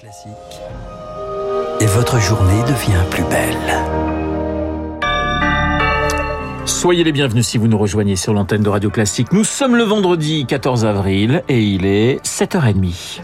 Classique. Et votre journée devient plus belle. Soyez les bienvenus si vous nous rejoignez sur l'antenne de Radio Classique. Nous sommes le vendredi 14 avril et il est 7h30.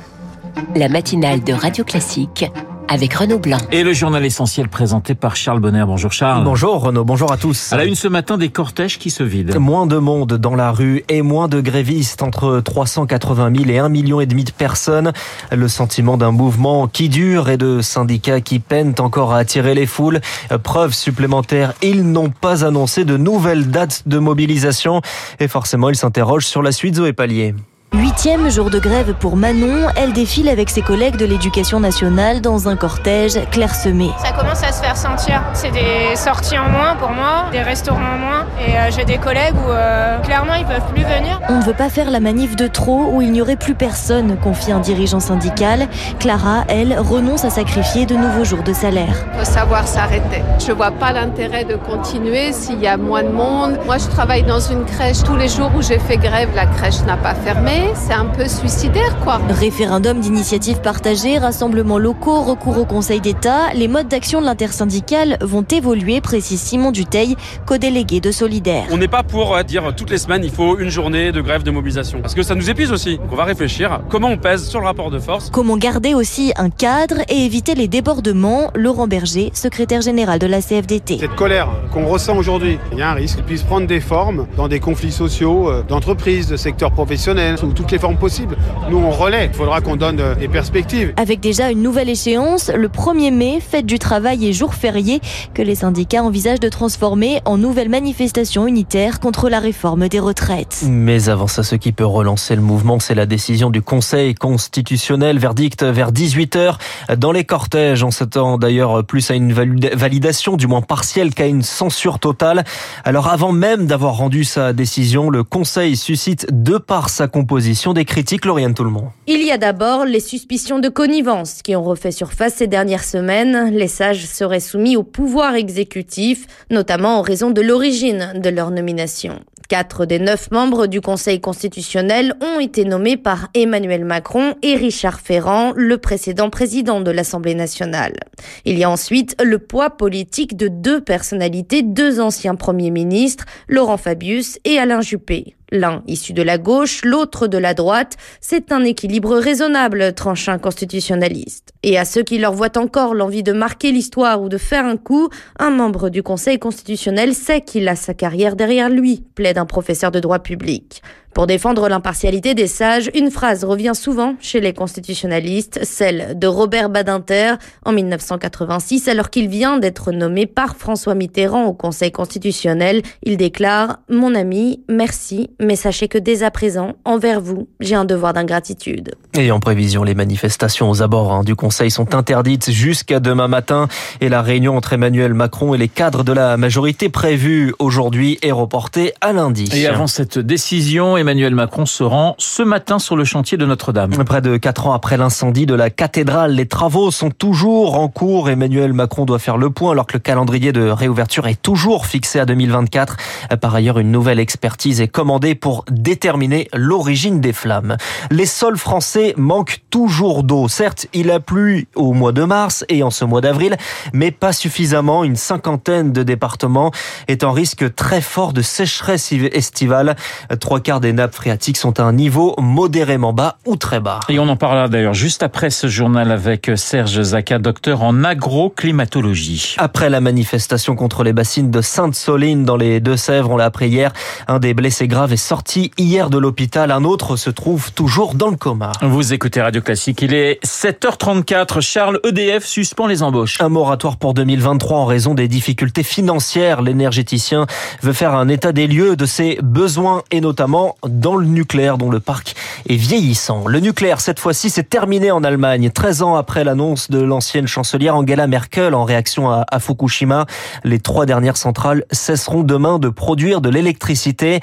La matinale de Radio Classique avec Renaud Blanc. Et le journal essentiel présenté par Charles Bonner. Bonjour Charles. Bonjour Renaud, bonjour à tous. À la une ce matin, des cortèges qui se vident. Moins de monde dans la rue et moins de grévistes, entre 380 000 et 1 million et demi de personnes. Le sentiment d'un mouvement qui dure et de syndicats qui peinent encore à attirer les foules. Preuve supplémentaire, ils n'ont pas annoncé de nouvelles dates de mobilisation. Et forcément, ils s'interrogent sur la suite Zoé Pallier. Huitième jour de grève pour Manon, elle défile avec ses collègues de l'éducation nationale dans un cortège clairsemé. Ça commence à se faire sentir. C'est des sorties en moins pour moi, des restaurants en moins. Et euh, j'ai des collègues où euh, clairement ils peuvent plus venir. On ne veut pas faire la manif de trop où il n'y aurait plus personne, confie un dirigeant syndical. Clara, elle, renonce à sacrifier de nouveaux jours de salaire. Il faut savoir s'arrêter. Je vois pas l'intérêt de continuer s'il y a moins de monde. Moi je travaille dans une crèche. Tous les jours où j'ai fait grève, la crèche n'a pas fermé c'est un peu suicidaire, quoi. Référendum d'initiative partagée, rassemblements locaux, recours au Conseil d'État, les modes d'action de l'intersyndicale vont évoluer, précise Simon Duteil, co-délégué de Solidaire. On n'est pas pour dire toutes les semaines il faut une journée de grève de mobilisation, parce que ça nous épuise aussi. Donc on va réfléchir comment on pèse sur le rapport de force. Comment garder aussi un cadre et éviter les débordements Laurent Berger, secrétaire général de la CFDT. Cette colère qu'on ressent aujourd'hui, il y a un risque qu'elle puisse prendre des formes dans des conflits sociaux, euh, d'entreprises, de secteurs professionnels, sous toutes les formes possibles. Nous, on relaie. Il faudra qu'on donne des perspectives. Avec déjà une nouvelle échéance, le 1er mai, fête du travail et jour férié, que les syndicats envisagent de transformer en nouvelle manifestation unitaire contre la réforme des retraites. Mais avant ça, ce qui peut relancer le mouvement, c'est la décision du Conseil constitutionnel. Verdict vers 18h. Dans les cortèges, on s'attend d'ailleurs plus à une validation, du moins partielle, qu'à une censure totale. Alors avant même d'avoir rendu sa décision, le Conseil suscite de par sa composition des critiques, Lauriane Tout-le-Monde. Il y a d'abord les suspicions de connivence qui ont refait surface ces dernières semaines. Les sages seraient soumis au pouvoir exécutif, notamment en raison de l'origine de leur nomination. Quatre des neuf membres du Conseil constitutionnel ont été nommés par Emmanuel Macron et Richard Ferrand, le précédent président de l'Assemblée nationale. Il y a ensuite le poids politique de deux personnalités, deux anciens premiers ministres, Laurent Fabius et Alain Juppé. L'un issu de la gauche, l'autre de la droite, c'est un équilibre raisonnable, tranche un constitutionnaliste. Et à ceux qui leur voient encore l'envie de marquer l'histoire ou de faire un coup, un membre du Conseil constitutionnel sait qu'il a sa carrière derrière lui, plaide un professeur de droit public. Pour défendre l'impartialité des sages, une phrase revient souvent chez les constitutionnalistes, celle de Robert Badinter en 1986, alors qu'il vient d'être nommé par François Mitterrand au Conseil constitutionnel. Il déclare « Mon ami, merci, mais sachez que dès à présent, envers vous, j'ai un devoir d'ingratitude. » Et en prévision, les manifestations aux abords hein, du Conseil sont interdites jusqu'à demain matin et la réunion entre Emmanuel Macron et les cadres de la majorité prévue aujourd'hui est reportée à lundi. Et avant cette décision, Emmanuel Macron se rend ce matin sur le chantier de Notre-Dame. Près de quatre ans après l'incendie de la cathédrale, les travaux sont toujours en cours. Emmanuel Macron doit faire le point alors que le calendrier de réouverture est toujours fixé à 2024. Par ailleurs, une nouvelle expertise est commandée pour déterminer l'origine des flammes. Les sols français manquent toujours d'eau. Certes, il a plu au mois de mars et en ce mois d'avril, mais pas suffisamment. Une cinquantaine de départements est en risque très fort de sécheresse estivale. Trois quarts des nappes phréatiques sont à un niveau modérément bas ou très bas. Et on en parlera d'ailleurs juste après ce journal avec Serge Zaka, docteur en agroclimatologie. Après la manifestation contre les bassines de Sainte-Soline dans les Deux-Sèvres, on l'a appris hier, un des blessés graves est sorti hier de l'hôpital, un autre se trouve toujours dans le coma. Vous écoutez Radio Classique, il est 7h34. Charles, EDF suspend les embauches. Un moratoire pour 2023 en raison des difficultés financières. L'énergéticien veut faire un état des lieux de ses besoins et notamment dans le nucléaire dont le parc est vieillissant. Le nucléaire, cette fois-ci, c'est terminé en Allemagne. 13 ans après l'annonce de l'ancienne chancelière Angela Merkel en réaction à, Fukushima, les trois dernières centrales cesseront demain de produire de l'électricité.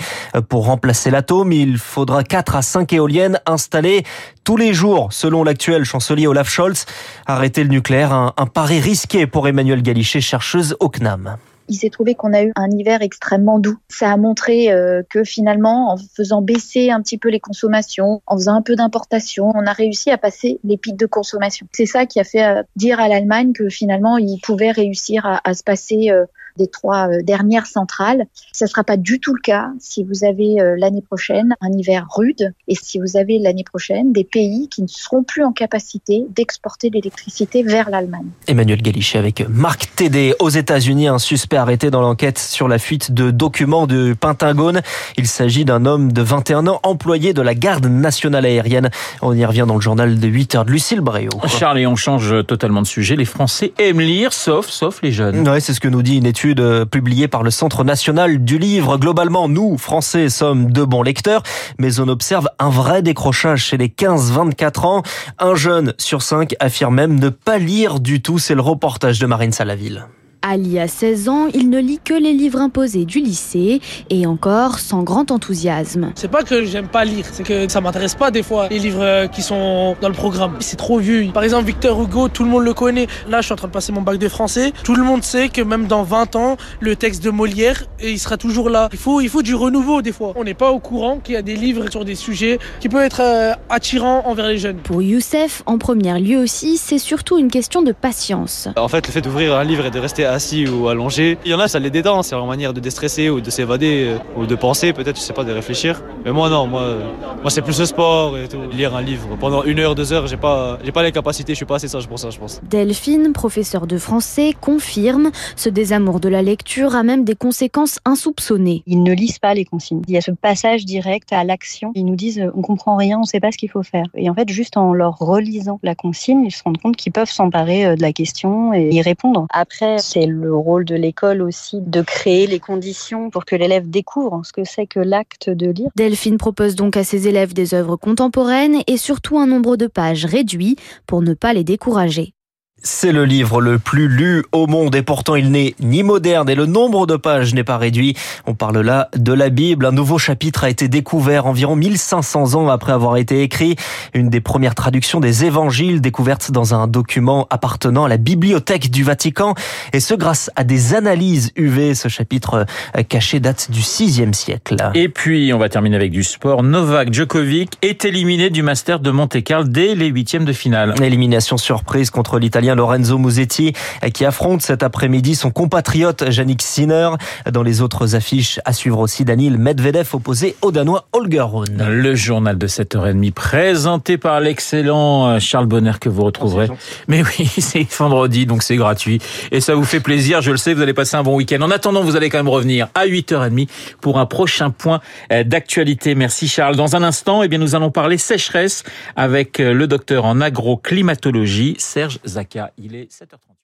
Pour remplacer l'atome, il faudra 4 à 5 éoliennes installées tous les jours, selon l'actuel chancelier Olaf Scholz. Arrêter le nucléaire, un, un pari risqué pour Emmanuel Galichet, chercheuse au CNAM. Il s'est trouvé qu'on a eu un hiver extrêmement doux. Ça a montré euh, que finalement, en faisant baisser un petit peu les consommations, en faisant un peu d'importation, on a réussi à passer les pics de consommation. C'est ça qui a fait euh, dire à l'Allemagne que finalement, il pouvait réussir à, se passer euh, des trois euh, dernières centrales. Ça ne sera pas du tout le cas si vous avez euh, l'année prochaine un hiver rude et si vous avez l'année prochaine des pays qui ne seront plus en capacité d'exporter l'électricité vers l'Allemagne. Emmanuel Galichet avec Marc Tédé. Aux États-Unis, un suspect arrêté dans l'enquête sur la fuite de documents du Pentagone. Il s'agit d'un homme de 21 ans, employé de la garde nationale aérienne. On y revient dans le journal de 8 heures de Lucille Bréau. Charles, et on change totalement de sujet. Les Français aiment lire, sauf, sauf les jeunes. Ouais, c'est ce que nous dit une étude étude publiée par le Centre national du livre. Globalement, nous, Français, sommes de bons lecteurs, mais on observe un vrai décrochage chez les 15-24 ans. Un jeune sur cinq affirme même ne pas lire du tout. C'est le reportage de Marine Salaville. Ali a 16 ans, il ne lit que les livres imposés du lycée et encore sans grand enthousiasme. C'est pas que j'aime pas lire, c'est que ça m'intéresse pas des fois les livres qui sont dans le programme. C'est trop vieux. Par exemple Victor Hugo, tout le monde le connaît. Là, je suis en train de passer mon bac de français. Tout le monde sait que même dans 20 ans, le texte de Molière, il sera toujours là. Il faut, il faut du renouveau des fois. On n'est pas au courant qu'il y a des livres sur des sujets qui peuvent être euh, attirants envers les jeunes. Pour Youssef, en première lieu aussi, c'est surtout une question de patience. En fait, le fait d'ouvrir un livre et de rester assis ou allongé. Il y en a, ça les détend, c'est leur manière de déstresser ou de s'évader euh, ou de penser, peut-être, je sais pas, de réfléchir. Mais moi, non, moi, moi c'est plus le sport et tout. Lire un livre pendant une heure, deux heures, j'ai pas, j'ai pas les capacités, je suis pas assez sage pour ça, je pense. Delphine, professeure de français, confirme ce désamour de la lecture a même des conséquences insoupçonnées. Ils ne lisent pas les consignes. Il y a ce passage direct à l'action. Ils nous disent on comprend rien, on sait pas ce qu'il faut faire. Et en fait, juste en leur relisant la consigne, ils se rendent compte qu'ils peuvent s'emparer euh, de la question et y répondre. Après, c'est le rôle de l'école aussi de créer les conditions pour que l'élève découvre ce que c'est que l'acte de lire. Delphine propose donc à ses élèves des œuvres contemporaines et surtout un nombre de pages réduit pour ne pas les décourager. C'est le livre le plus lu au monde et pourtant il n'est ni moderne et le nombre de pages n'est pas réduit. On parle là de la Bible. Un nouveau chapitre a été découvert environ 1500 ans après avoir été écrit. Une des premières traductions des évangiles découvertes dans un document appartenant à la bibliothèque du Vatican. Et ce grâce à des analyses UV. Ce chapitre caché date du 6e siècle. Et puis on va terminer avec du sport. Novak Djokovic est éliminé du Master de Monte-Carlo dès les huitièmes de finale. Élimination surprise contre l'Italien Lorenzo Musetti qui affronte cet après-midi son compatriote Yannick Sinner. Dans les autres affiches, à suivre aussi Daniel Medvedev opposé au Danois Holger Rune. Le journal de 7h30 présenté par l'excellent Charles Bonner que vous retrouverez. Mais oui, c'est vendredi donc c'est gratuit et ça vous fait plaisir, je le sais, vous allez passer un bon week-end. En attendant, vous allez quand même revenir à 8h30 pour un prochain point d'actualité. Merci Charles. Dans un instant, eh bien nous allons parler sécheresse avec le docteur en agroclimatologie Serge Zaka. Il est 7h30.